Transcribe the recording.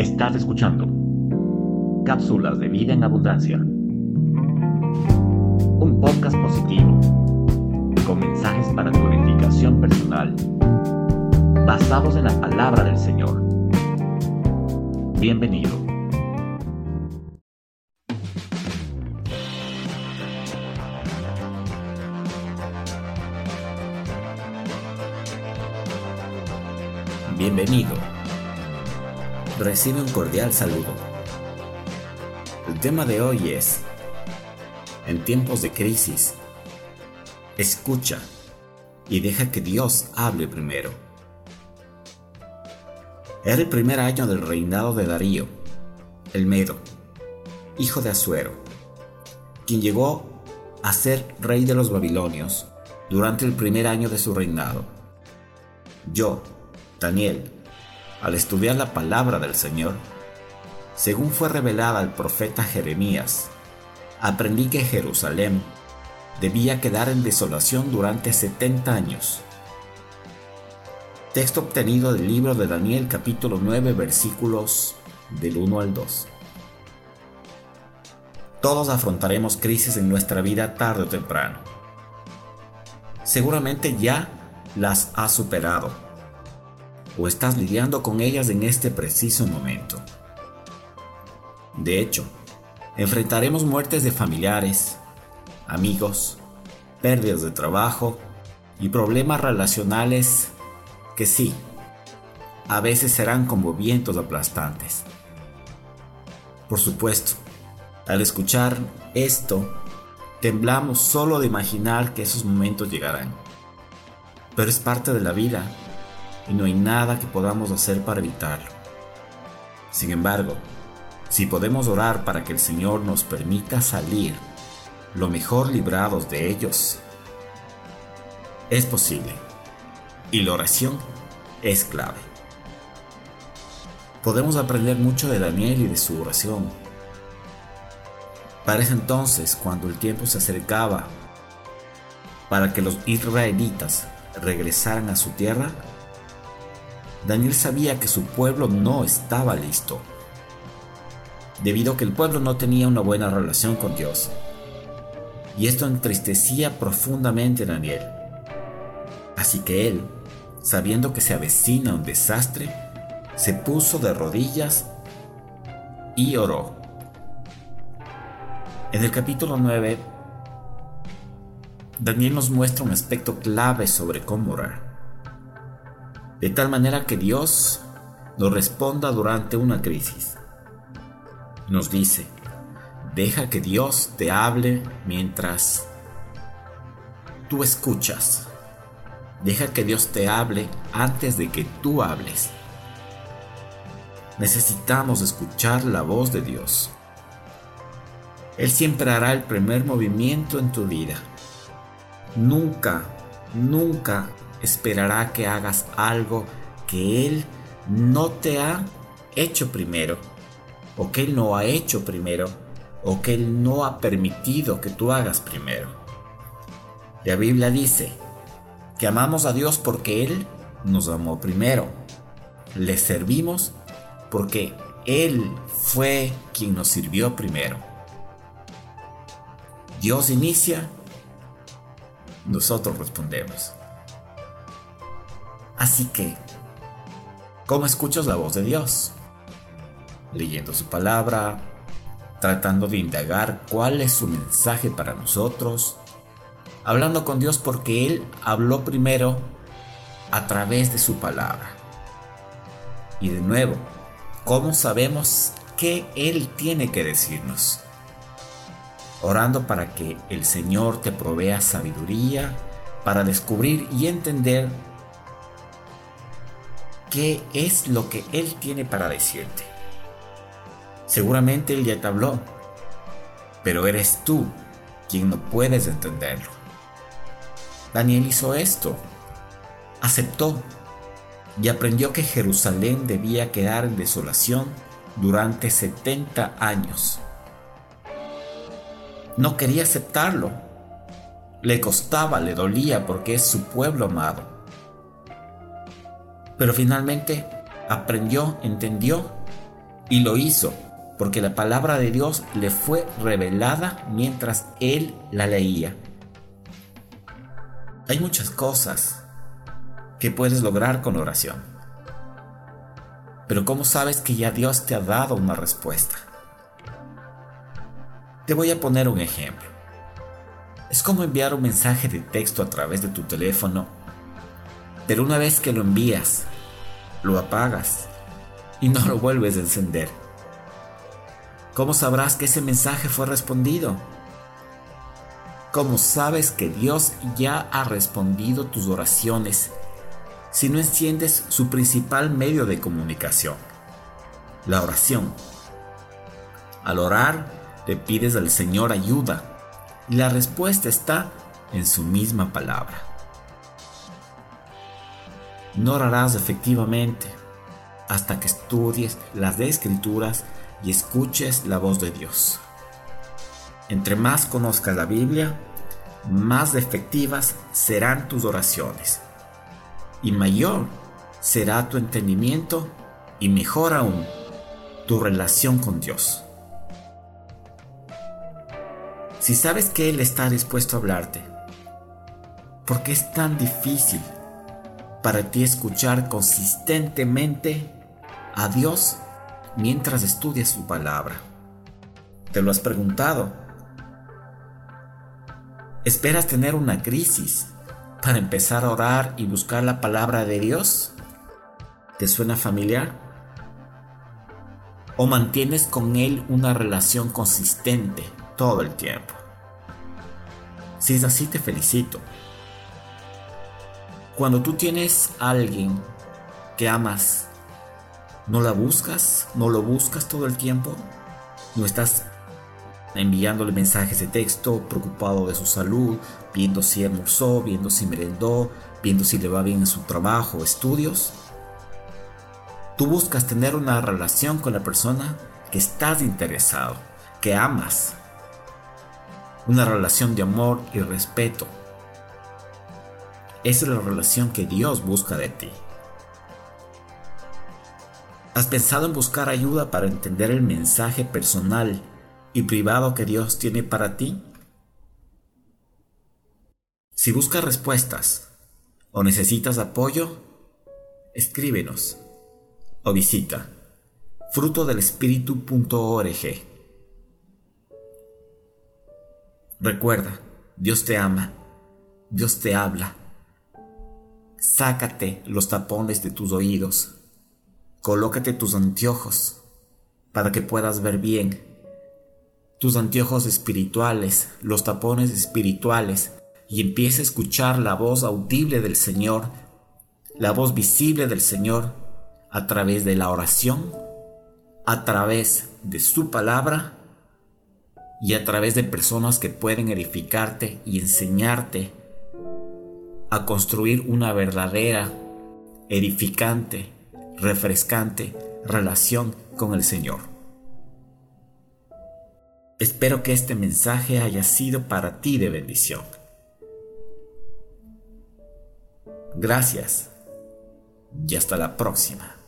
Estás escuchando Cápsulas de Vida en Abundancia. Un podcast positivo con mensajes para tu edificación personal, basados en la palabra del Señor. Bienvenido. Bienvenido. Recibe un cordial saludo. El tema de hoy es, en tiempos de crisis, escucha y deja que Dios hable primero. Era el primer año del reinado de Darío, el Medo, hijo de Asuero, quien llegó a ser rey de los babilonios durante el primer año de su reinado. Yo, Daniel, al estudiar la palabra del Señor, según fue revelada al profeta Jeremías, aprendí que Jerusalén debía quedar en desolación durante 70 años. Texto obtenido del libro de Daniel capítulo 9 versículos del 1 al 2. Todos afrontaremos crisis en nuestra vida tarde o temprano. Seguramente ya las has superado o estás lidiando con ellas en este preciso momento. De hecho, enfrentaremos muertes de familiares, amigos, pérdidas de trabajo y problemas relacionales que sí, a veces serán como vientos aplastantes. Por supuesto, al escuchar esto, temblamos solo de imaginar que esos momentos llegarán. Pero es parte de la vida y no hay nada que podamos hacer para evitarlo. Sin embargo, si podemos orar para que el Señor nos permita salir lo mejor librados de ellos, es posible. Y la oración es clave. Podemos aprender mucho de Daniel y de su oración. Para ese entonces, cuando el tiempo se acercaba para que los israelitas regresaran a su tierra, Daniel sabía que su pueblo no estaba listo, debido a que el pueblo no tenía una buena relación con Dios. Y esto entristecía profundamente a Daniel. Así que él, sabiendo que se avecina un desastre, se puso de rodillas y oró. En el capítulo 9, Daniel nos muestra un aspecto clave sobre cómo orar de tal manera que Dios nos responda durante una crisis. Nos dice, deja que Dios te hable mientras tú escuchas. Deja que Dios te hable antes de que tú hables. Necesitamos escuchar la voz de Dios. Él siempre hará el primer movimiento en tu vida. Nunca, nunca esperará que hagas algo que Él no te ha hecho primero, o que Él no ha hecho primero, o que Él no ha permitido que tú hagas primero. La Biblia dice que amamos a Dios porque Él nos amó primero. Le servimos porque Él fue quien nos sirvió primero. Dios inicia, nosotros respondemos. Así que, ¿cómo escuchas la voz de Dios? Leyendo su palabra, tratando de indagar cuál es su mensaje para nosotros, hablando con Dios porque Él habló primero a través de su palabra. Y de nuevo, ¿cómo sabemos qué Él tiene que decirnos? Orando para que el Señor te provea sabiduría para descubrir y entender qué es lo que Él tiene para decirte. Seguramente Él ya te habló, pero eres tú quien no puedes entenderlo. Daniel hizo esto, aceptó y aprendió que Jerusalén debía quedar en desolación durante 70 años. No quería aceptarlo. Le costaba, le dolía porque es su pueblo amado pero finalmente aprendió, entendió Y lo hizo porque la palabra de Dios le fue revelada mientras él la leía. Hay muchas cosas que puedes lograr con oración. Pero ¿cómo sabes que ya Dios te ha dado una respuesta? Te voy a poner un ejemplo. Es como enviar un mensaje de texto a través de tu teléfono, pero una vez que lo envías, lo apagas y no lo vuelves a encender. ¿Cómo sabrás que ese mensaje fue respondido? ¿Cómo sabes que Dios ya ha respondido tus oraciones si no enciendes su principal medio de comunicación? La oración. Al orar, le pides al Señor ayuda y la respuesta está en su misma palabra. No orarás efectivamente hasta que estudies las escrituras y escuches la voz de Dios. Entre más conozcas la Biblia, más efectivas serán tus oraciones y mayor será tu entendimiento y mejor aún tu relación con Dios. Si sabes que Él está dispuesto a hablarte, ¿por qué es tan difícil para ti escuchar consistentemente a Dios mientras estudias su palabra? ¿Te lo has preguntado? ¿Esperas tener una crisis para empezar a orar y buscar la palabra de Dios? ¿Te suena familiar? ¿O mantienes con Él una relación consistente todo el tiempo? Si es así, te felicito. Cuando tú tienes a alguien que amas, ¿no la buscas? ¿No lo buscas todo el tiempo? ¿No estás enviándole mensajes de texto, preocupado de su salud, viendo si almorzó, viendo si merendó, viendo si le va bien en su trabajo estudios? Tú buscas tener una relación con la persona que estás interesado, que amas. Una relación de amor y respeto esa es la relación que Dios busca de ti. ¿Has pensado en buscar ayuda para entender el mensaje personal y privado que Dios tiene para ti? Si buscas respuestas o necesitas apoyo, escríbenos o visita frutodelespíritu.org. Recuerda, Dios te ama, Dios te habla Sácate los tapones de tus oídos. Colócate tus anteojos para que puedas ver bien. Tus anteojos espirituales, los tapones espirituales, y empieza a escuchar la voz audible del Señor, la voz visible del Señor a través de la oración, a través de su palabra y a través de personas que pueden edificarte y enseñarte a construir una verdadera, edificante, refrescante relación con el Señor. Espero que este mensaje haya sido para ti de bendición. Gracias y hasta la próxima.